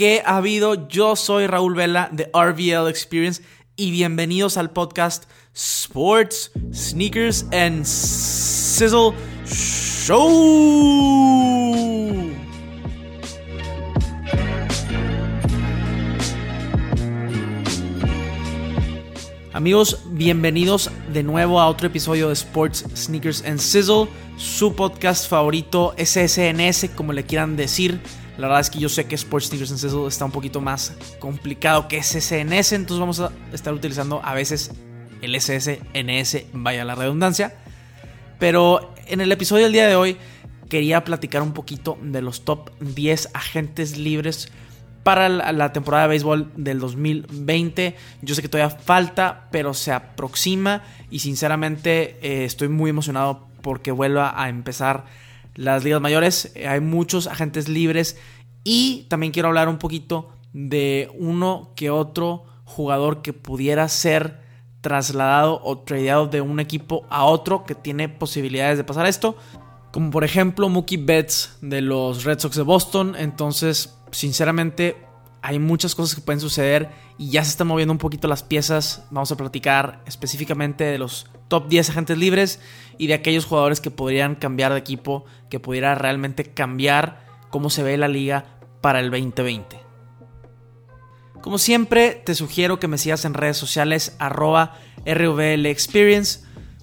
¿Qué ha habido? Yo soy Raúl Vela de RVL Experience y bienvenidos al podcast Sports, Sneakers and Sizzle Show. Amigos, bienvenidos de nuevo a otro episodio de Sports, Sneakers and Sizzle, su podcast favorito, SSNS, como le quieran decir. La verdad es que yo sé que Sports Sneakers and Sizzle está un poquito más complicado que SSNS, entonces vamos a estar utilizando a veces el SSNS, vaya la redundancia. Pero en el episodio del día de hoy quería platicar un poquito de los top 10 agentes libres para la temporada de béisbol del 2020. Yo sé que todavía falta, pero se aproxima y sinceramente eh, estoy muy emocionado porque vuelva a empezar las ligas mayores. Eh, hay muchos agentes libres y también quiero hablar un poquito de uno que otro jugador que pudiera ser trasladado o tradeado de un equipo a otro que tiene posibilidades de pasar esto. Como por ejemplo Mookie Betts de los Red Sox de Boston. Entonces, sinceramente, hay muchas cosas que pueden suceder y ya se están moviendo un poquito las piezas. Vamos a platicar específicamente de los top 10 agentes libres y de aquellos jugadores que podrían cambiar de equipo, que pudiera realmente cambiar cómo se ve la liga para el 2020. Como siempre, te sugiero que me sigas en redes sociales arroba RVL Experience.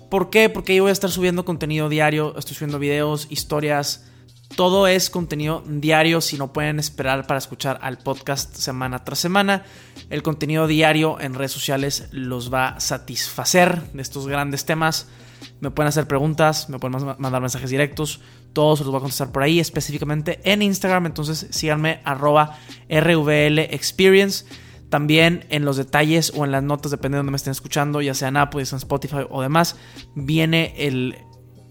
¿Por qué? Porque yo voy a estar subiendo contenido diario, estoy subiendo videos, historias, todo es contenido diario, si no pueden esperar para escuchar al podcast semana tras semana. El contenido diario en redes sociales los va a satisfacer de estos grandes temas. Me pueden hacer preguntas, me pueden mandar mensajes directos, todos los voy a contestar por ahí, específicamente en Instagram. Entonces síganme arroba RVL Experience. También en los detalles o en las notas, depende de donde me estén escuchando, ya sea en Apple, en Spotify o demás, viene el,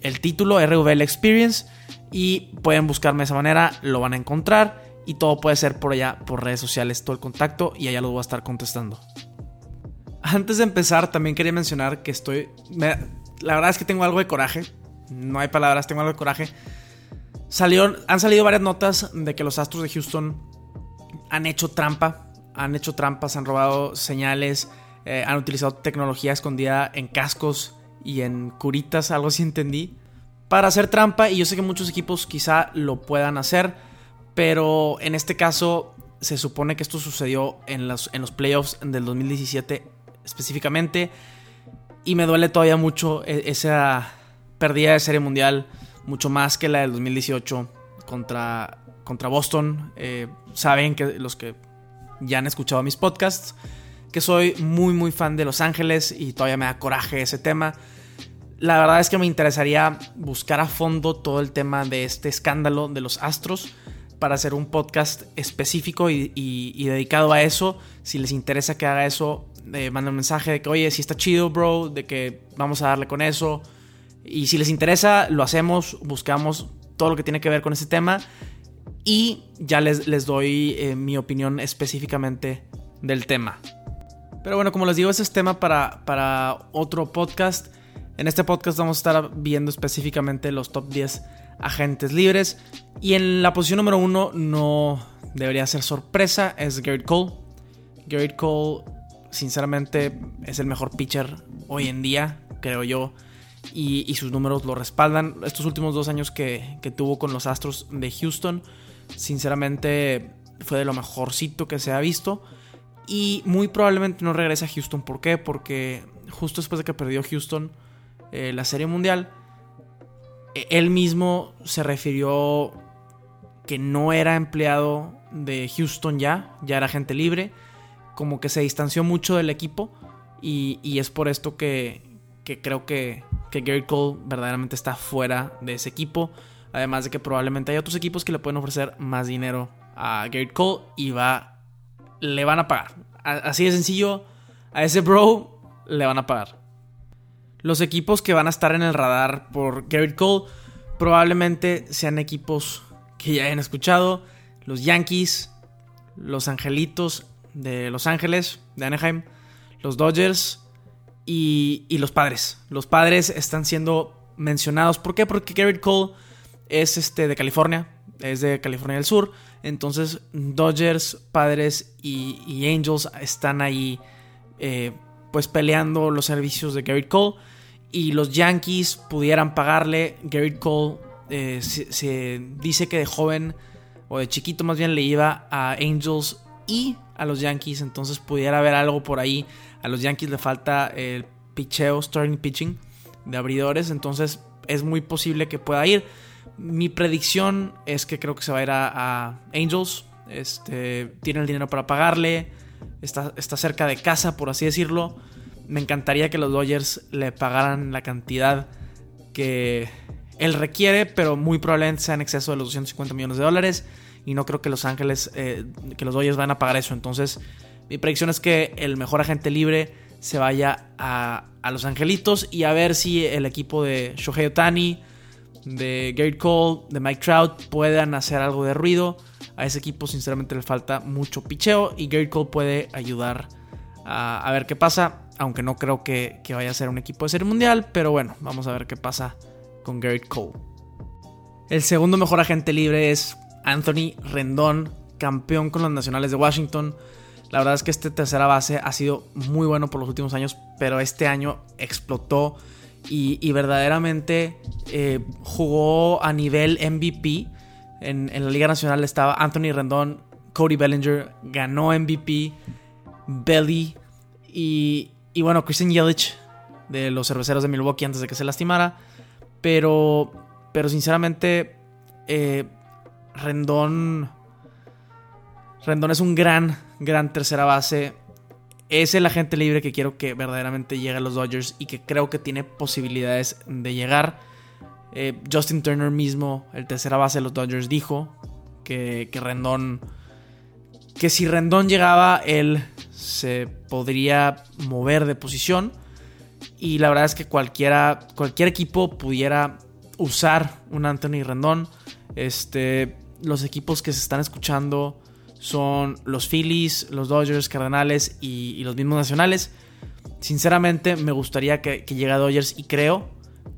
el título RVL Experience y pueden buscarme de esa manera, lo van a encontrar y todo puede ser por allá, por redes sociales, todo el contacto y allá lo voy a estar contestando. Antes de empezar, también quería mencionar que estoy... la verdad es que tengo algo de coraje, no hay palabras, tengo algo de coraje. han salido varias notas de que los Astros de Houston han hecho trampa, han hecho trampas, han robado señales, eh, han utilizado tecnología escondida en cascos y en curitas, algo así entendí para hacer trampa y yo sé que muchos equipos quizá lo puedan hacer, pero en este caso se supone que esto sucedió en los, en los playoffs del 2017 específicamente y me duele todavía mucho e, esa pérdida de serie mundial, mucho más que la del 2018 contra, contra Boston. Eh, saben que los que ya han escuchado mis podcasts, que soy muy muy fan de Los Ángeles y todavía me da coraje ese tema la verdad es que me interesaría buscar a fondo todo el tema de este escándalo de los astros para hacer un podcast específico y, dedicado a eso. Si les interesa que haga eso, eh, manden un mensaje de que, oye, si está chido, bro, de que vamos a darle con eso. Y si les interesa, lo hacemos, buscamos todo lo que tiene que ver con ese tema y ya les, les doy eh, mi opinión específicamente del tema. Pero bueno, como les digo, ese es tema para, para otro podcast. En este podcast vamos a estar viendo específicamente los top 10 agentes libres. Y en la posición número uno no debería ser sorpresa, es Garrett Cole. Garrett Cole, sinceramente, es el mejor pitcher hoy en día, creo yo. Y, sus números lo respaldan. Estos últimos dos años que, que tuvo con los Astros de Houston, sinceramente fue de lo mejorcito que se ha visto. Y muy probablemente no regrese a Houston. ¿Por qué? Porque justo después de que perdió Houston eh, la Serie Mundial, e, él mismo se refirió que no era empleado de Houston ya, ya era gente libre, como que se distanció mucho del equipo y, es por esto que, creo que, que Gary Cole verdaderamente está fuera de ese equipo, además de que probablemente hay otros equipos que le pueden ofrecer más dinero a Gary Cole y va, le van a pagar. Así de sencillo, a ese bro le van a pagar. Los equipos que van a estar en el radar por Garrett Cole probablemente sean equipos que ya hayan escuchado. Los Yankees, los Angelitos de Los Ángeles, de Anaheim, los Dodgers y, los Padres. Los Padres están siendo mencionados. ¿Por qué? Porque Garrett Cole es este, de California, es de California del Sur. Entonces, Dodgers, Padres y, Angels están ahí, eh, pues peleando los servicios de Garrett Cole. Y los Yankees pudieran pagarle. Garrett Cole eh, se, dice que de joven, o de chiquito más bien, le iba a Angels y a los Yankees. Entonces, pudiera haber algo por ahí. A los Yankees le falta el picheo, starting pitching de abridores. Entonces, es muy posible que pueda ir. Mi predicción es que creo que se va a ir a, Angels. Este, tiene el dinero para pagarle. Está, está, cerca de casa, por así decirlo. Me encantaría que los Dodgers le pagaran la cantidad que él requiere, pero muy probablemente sea en exceso de los 250 millones de dólares. Y no creo que Los Ángeles, eh, que los Dodgers van a pagar eso. Entonces, mi predicción es que el mejor agente libre se vaya a, a Los Angelitos y a ver si el equipo de Shohei Otani de Gary Cole, de Mike Trout puedan hacer algo de ruido. A ese equipo sinceramente le falta mucho picheo y Gary Cole puede ayudar a, ver qué pasa. Aunque no creo que, vaya a ser un equipo de serie mundial, pero bueno, vamos a ver qué pasa con Gary Cole. El segundo mejor agente libre es Anthony Rendón, campeón con los Nacionales de Washington. La verdad es que este tercera base ha sido muy bueno por los últimos años, pero este año explotó y, verdaderamente eh, jugó a nivel MVP. En, la Liga Nacional estaba Anthony Rendón, Cody Bellinger, ganó MVP, Belly y, bueno, Christian Yelich de los cerveceros de Milwaukee antes de que se lastimara. Pero, pero sinceramente, eh, Rendón, Rendón es un gran, gran tercera base es el agente libre que quiero que verdaderamente llegue a los Dodgers y que creo que tiene posibilidades de llegar. Eh, Justin Turner mismo, el tercera base de los Dodgers, dijo que, que Rendón. Que si Rendón llegaba, él se podría mover de posición. Y la verdad es que cualquiera, cualquier equipo pudiera usar un Anthony Rendón. Este, los equipos que se están escuchando son los Phillies, los Dodgers, Cardenales y, los mismos nacionales. Sinceramente me gustaría que, llegue a Dodgers y creo,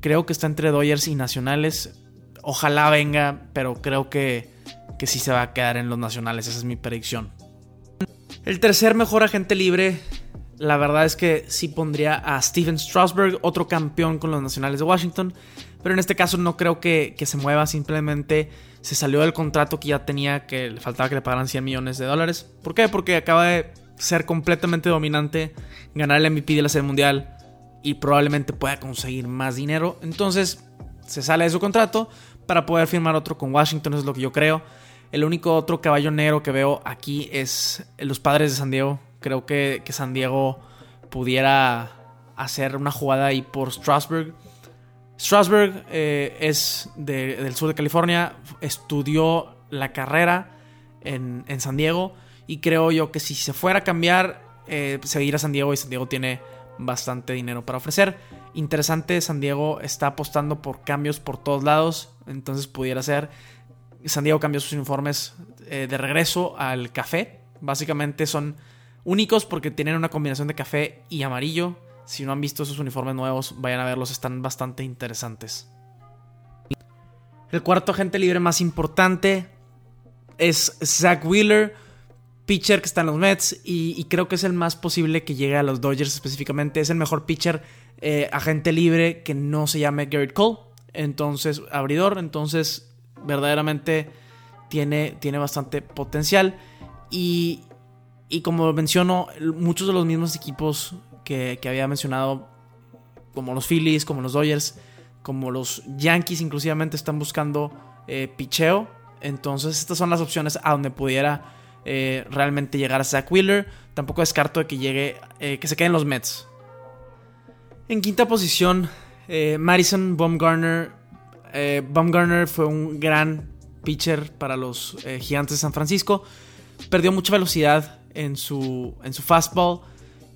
creo que está entre Dodgers y nacionales. Ojalá venga, pero creo que, que sí se va a quedar en los nacionales, esa es mi predicción. El tercer mejor agente libre, la verdad es que sí pondría a Steven Strasberg, otro campeón con los nacionales de Washington. Pero en este caso no creo que, se mueva, simplemente se salió del contrato que ya tenía, que le faltaba que le pagaran 100 millones de dólares. ¿Por qué? Porque acaba de ser completamente dominante, ganar el MVP de la Serie Mundial y probablemente pueda conseguir más dinero. Entonces se sale de su contrato para poder firmar otro con Washington, es lo que yo creo. El único otro caballo negro que veo aquí es los padres de San Diego. Creo que, que San Diego pudiera hacer una jugada ahí por Strasburg Strasberg eh, es del sur de California, estudió la carrera en, San Diego y creo yo que si se fuera a cambiar, eh, seguir a San Diego y San Diego tiene bastante dinero para ofrecer. Interesante, San Diego está apostando por cambios por todos lados, entonces pudiera ser. San Diego cambió sus informes eh, de regreso al café. Básicamente son únicos porque tienen una combinación de café y amarillo si no han visto esos uniformes nuevos, vayan a verlos, están bastante interesantes. El cuarto agente libre más importante es Zach Wheeler, pitcher que está en los Mets y, creo que es el más posible que llegue a los Dodgers específicamente. Es el mejor pitcher eh, agente libre que no se llame Garrett Cole. Entonces, abridor, entonces verdaderamente tiene, tiene bastante potencial. Y, y como menciono, muchos de los mismos equipos que, había mencionado, como los Phillies, como los Dodgers, como los Yankees, inclusivamente están buscando eh, picheo. Entonces, estas son las opciones a donde pudiera eh, realmente llegar a Zach Wheeler. Tampoco descarto de que llegue, eh, que se queden los Mets. En quinta posición, Madison Baumgartner. Baumgartner fue un gran pitcher para los Gigantes de San Francisco. Perdió mucha velocidad en su, en su fastball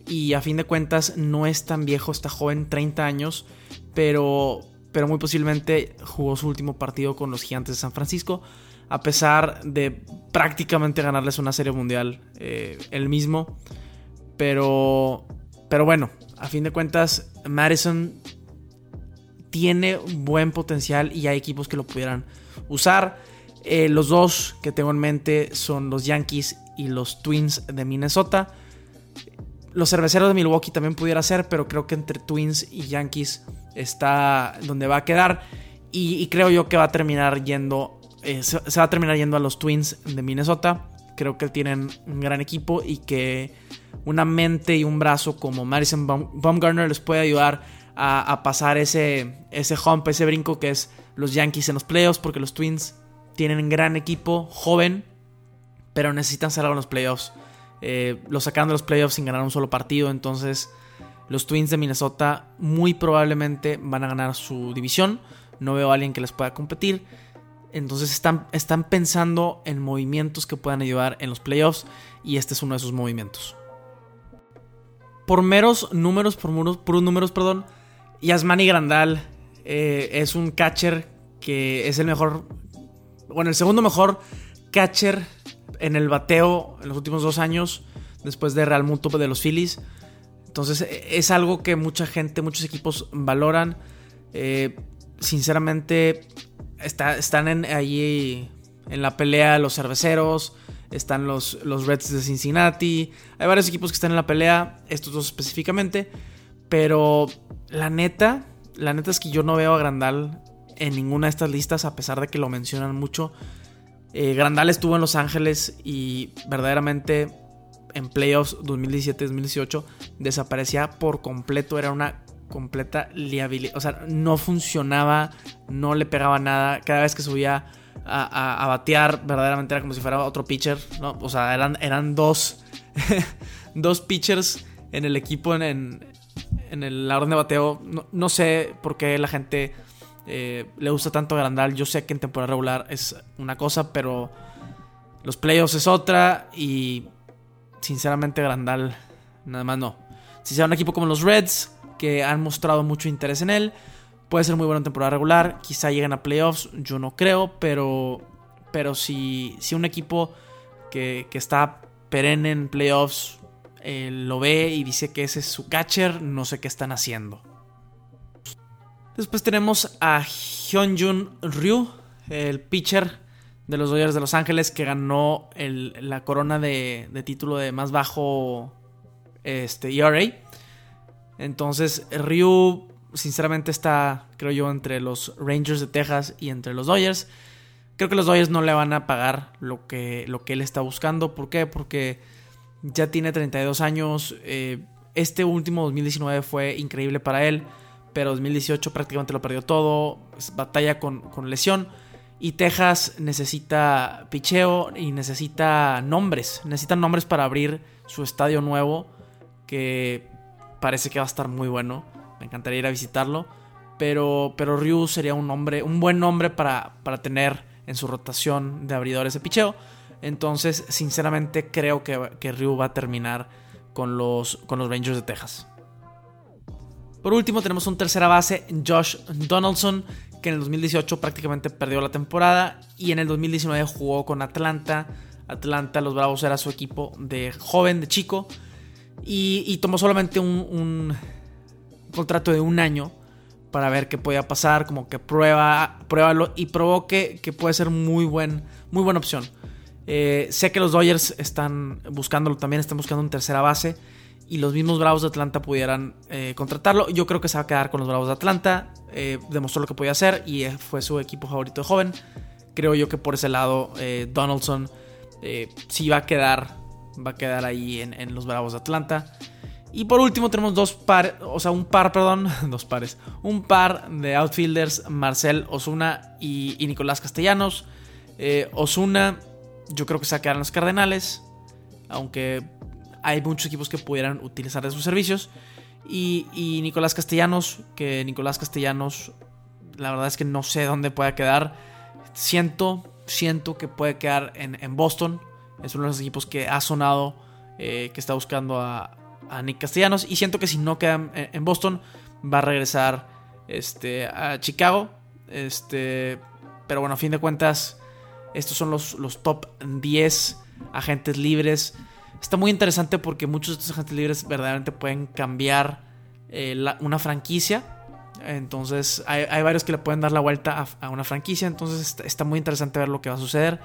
y a fin de cuentas no es tan viejo, está joven, 30 años, pero, pero muy posiblemente jugó su último partido con los Gigantes de San Francisco, a pesar de prácticamente ganarles una serie mundial eh, el mismo. Pero, pero bueno, a fin de cuentas, Madison tiene buen potencial y hay equipos que lo pudieran usar. Eh, los dos que tengo en mente son los Yankees y los Twins de Minnesota. Los cerveceros de Milwaukee también pudiera ser, pero creo que entre Twins y Yankees está donde va a quedar. Y, creo yo que va a terminar yendo. Eh, se, va a terminar yendo a los Twins de Minnesota. Creo que tienen un gran equipo y que una mente y un brazo como Madison Baumgartner les puede ayudar a, pasar ese, ese hump, ese brinco que es los Yankees en los playoffs, porque los Twins tienen un gran equipo, joven, pero necesitan salir a los playoffs. Eh, lo sacaron de los playoffs sin ganar un solo partido, entonces los Twins de Minnesota muy probablemente van a ganar su división. No veo a alguien que les pueda competir. Entonces están, están pensando en movimientos que puedan ayudar en los playoffs y este es uno de esos movimientos. Por meros números, por puros números, perdón, Yasmani Grandal eh, es un catcher que es el mejor, bueno, el segundo mejor catcher en el bateo en los últimos dos años, después de Real Muto de los Phillies. Entonces e, es algo que mucha gente, muchos equipos valoran. Eh, sinceramente, están en, allí en la pelea los cerveceros, están los, los Reds de Cincinnati. Hay varios equipos que están en la pelea, estos dos específicamente. Pero la neta, la neta es que yo no veo a Grandal en ninguna de estas listas, a pesar de que lo mencionan mucho. Eh, Grandal estuvo en Los Ángeles y verdaderamente en playoffs 2017-2018 desaparecía por completo. Era una completa liabilidad. O sea, no funcionaba, no le pegaba nada. Cada vez que subía a, batear, verdaderamente era como si fuera otro pitcher. ¿no? O sea, eran, eran dos, dos pitchers en el equipo en, en el, orden de bateo. No, sé por qué la gente eh, le gusta tanto a Grandal. Yo sé que en temporada regular es una cosa, pero los playoffs es otra. Y sinceramente, Grandal, nada más no. Si sea un equipo como los Reds, que han mostrado mucho interés en él, puede ser muy bueno en temporada regular. Quizá lleguen a playoffs, yo no creo, pero, pero si, si un equipo que, que está perenne en playoffs eh, lo ve y dice que ese es su catcher, no sé qué están haciendo. Después tenemos a Hyunjun Ryu, el pitcher de los Dodgers de Los Ángeles que ganó la corona de, título de más bajo este, ERA. Entonces, Ryu, sinceramente, está, creo yo, entre los Rangers de Texas y entre los Dodgers. Creo que los Dodgers no le van a pagar lo que, lo que él está buscando. ¿Por qué? Porque ya tiene 32 años. Eh, este último 2019 fue increíble para él, pero 2018 prácticamente lo perdió todo. Batalla con, lesión. Y Texas necesita picheo y necesita nombres. Necesita nombres para abrir su estadio nuevo. Que parece que va a estar muy bueno. Me encantaría ir a visitarlo. Pero, pero Ryu sería un nombre, un buen nombre para, para tener en su rotación de abridores de picheo. Entonces, sinceramente, creo que, Ryu va a terminar con los, con los Rangers de Texas. Por último, tenemos un tercera base, Josh Donaldson, que en el 2018 prácticamente perdió la temporada y en el 2019 jugó con Atlanta. Atlanta, los Bravos era su equipo de joven, de chico, y, tomó solamente un, contrato de un año para ver qué podía pasar, como que prueba, pruébalo y probó que, puede ser muy, buen, muy buena opción. Eh, sé que los Dodgers están buscándolo también, están buscando un tercera base. Y los mismos Bravos de Atlanta pudieran eh, contratarlo. Yo creo que se va a quedar con los Bravos de Atlanta. Eh, demostró lo que podía hacer y fue su equipo favorito de joven. Creo yo que por ese lado Donaldson sí va a quedar. Va a quedar ahí en, los Bravos de Atlanta. Y por último tenemos dos par, o sea, un par, perdón, dos pares. Un par de outfielders, Marcel Osuna y, y Nicolás Castellanos. Osuna yo creo que se va a quedar en los Cardenales. Aunque hay muchos equipos que pudieran utilizar de sus servicios. Y, Nicolás Castellanos, que Nicolás Castellanos, la verdad es que no sé dónde pueda quedar. Siento, siento que puede quedar en, Boston. Es uno de los equipos que ha sonado, eh, que está buscando a, Nick Castellanos. Y siento que si no queda en, Boston, va a regresar este, a Chicago. Este, pero bueno, a fin de cuentas, estos son los, los top 10 agentes libres. Está muy interesante porque muchos de estos agentes libres verdaderamente pueden cambiar eh, una franquicia. Entonces hay, varios que le pueden dar la vuelta a, una franquicia. Entonces está, muy interesante ver lo que va a suceder.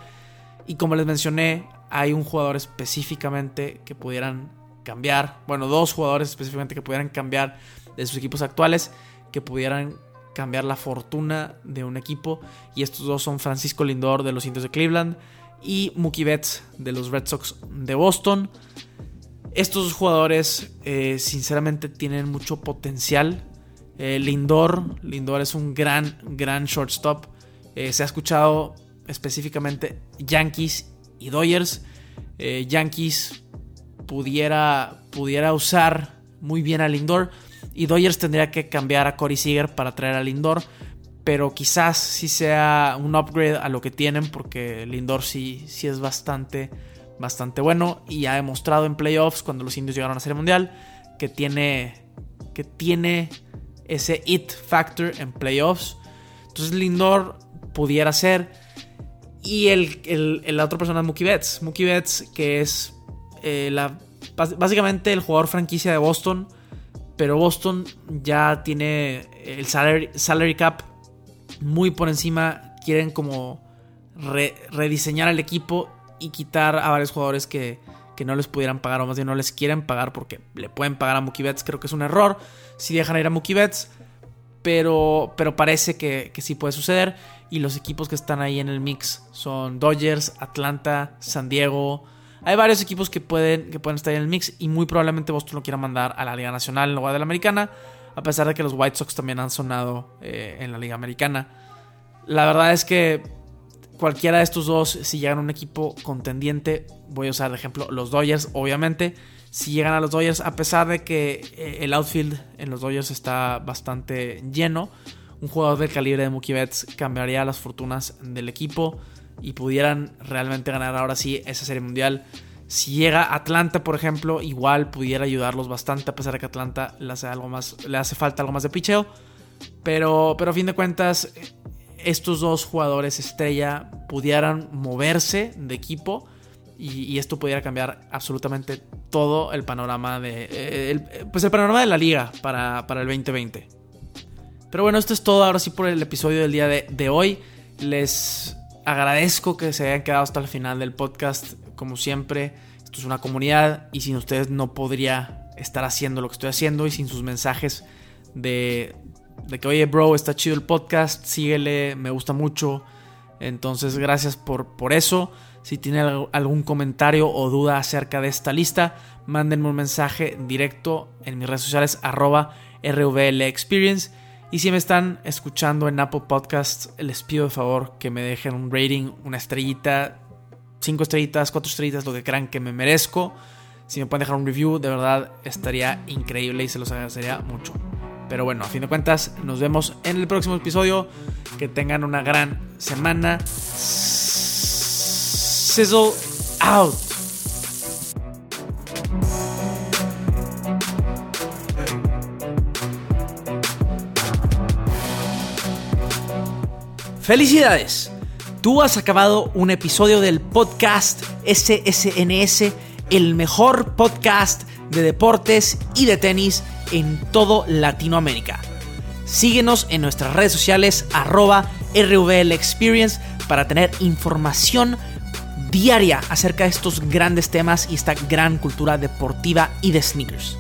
Y como les mencioné, hay un jugador específicamente que pudieran cambiar. Bueno, dos jugadores específicamente que pudieran cambiar de sus equipos actuales. Que pudieran cambiar la fortuna de un equipo. Y estos dos son Francisco Lindor de los Indios de Cleveland y Mookie Betts de los Red Sox de Boston. Estos jugadores eh, sinceramente tienen mucho potencial. Eh, Lindor, Lindor es un gran, gran shortstop. Eh, se ha escuchado específicamente Yankees y Dodgers. Yankees pudiera, pudiera usar muy bien a Lindor y Dodgers tendría que cambiar a Corey Seager para traer a Lindor pero quizás sí sea un upgrade a lo que tienen porque Lindor sí, sí es bastante, bastante bueno y ha demostrado en playoffs cuando los indios llegaron a Serie Mundial que tiene, que tiene ese it factor en playoffs. Entonces Lindor pudiera ser. Y el, la otra persona es Mookie Betts. Mookie Betts que es eh, la, básicamente el jugador franquicia de Boston. Pero Boston ya tiene el salary, salary cap muy por encima quieren como rediseñar el equipo y quitar a varios jugadores que, no les pudieran pagar o más bien no les quieren pagar porque le pueden pagar a Mookie Betts. Creo que es un error si dejan ir a Mookie Betts, pero, pero parece que, que sí puede suceder. Y los equipos que están ahí en el mix son Dodgers, Atlanta, San Diego. Hay varios equipos que pueden, que pueden estar en el mix y muy probablemente Boston lo quiera mandar a la Liga Nacional en lugar la Americana a pesar de que los White Sox también han sonado eh, en la Liga Americana. La verdad es que cualquiera de estos dos, si llegan a un equipo contendiente, voy a usar de ejemplo los Dodgers, obviamente. Si llegan a los Dodgers, a pesar de que eh, el outfield en los Dodgers está bastante lleno, un jugador del calibre de Mookie Betts cambiaría las fortunas del equipo y pudieran realmente ganar ahora sí esa serie mundial. Si llega Atlanta, por ejemplo, igual pudiera ayudarlos bastante, a pesar de que Atlanta le hace, algo más, le hace falta algo más de picheo. Pero, pero a fin de cuentas, estos dos jugadores estrella pudieran moverse de equipo y, esto pudiera cambiar absolutamente todo el panorama de. Eh, pues el panorama de la liga para, para, el 2020. Pero bueno, esto es todo ahora sí por el episodio del día de, de hoy. Les agradezco que se hayan quedado hasta el final del podcast como siempre, esto es una comunidad y sin ustedes no podría estar haciendo lo que estoy haciendo y sin sus mensajes de, de que, oye, bro, está chido el podcast, síguele, me gusta mucho. Entonces, gracias por, por eso. Si tienen algún comentario o duda acerca de esta lista, mándenme un mensaje directo en mis redes sociales, arroba RVL Experience. Y si me están escuchando en Apple Podcasts, les pido de favor que me dejen un rating, una estrellita, cinco estrellitas, cuatro estrellitas, lo que crean que me merezco. Si me pueden dejar un review, de verdad estaría increíble y se los agradecería mucho. Pero bueno, a fin de cuentas, nos vemos en el próximo episodio. Que tengan una gran semana. Sizzle out. ¡Felicidades! Tú has acabado un episodio del podcast SSNS, el mejor podcast de deportes y de tenis en todo Latinoamérica. Síguenos en nuestras redes sociales arroba RVL Experience para tener información diaria acerca de estos grandes temas y esta gran cultura deportiva y de sneakers.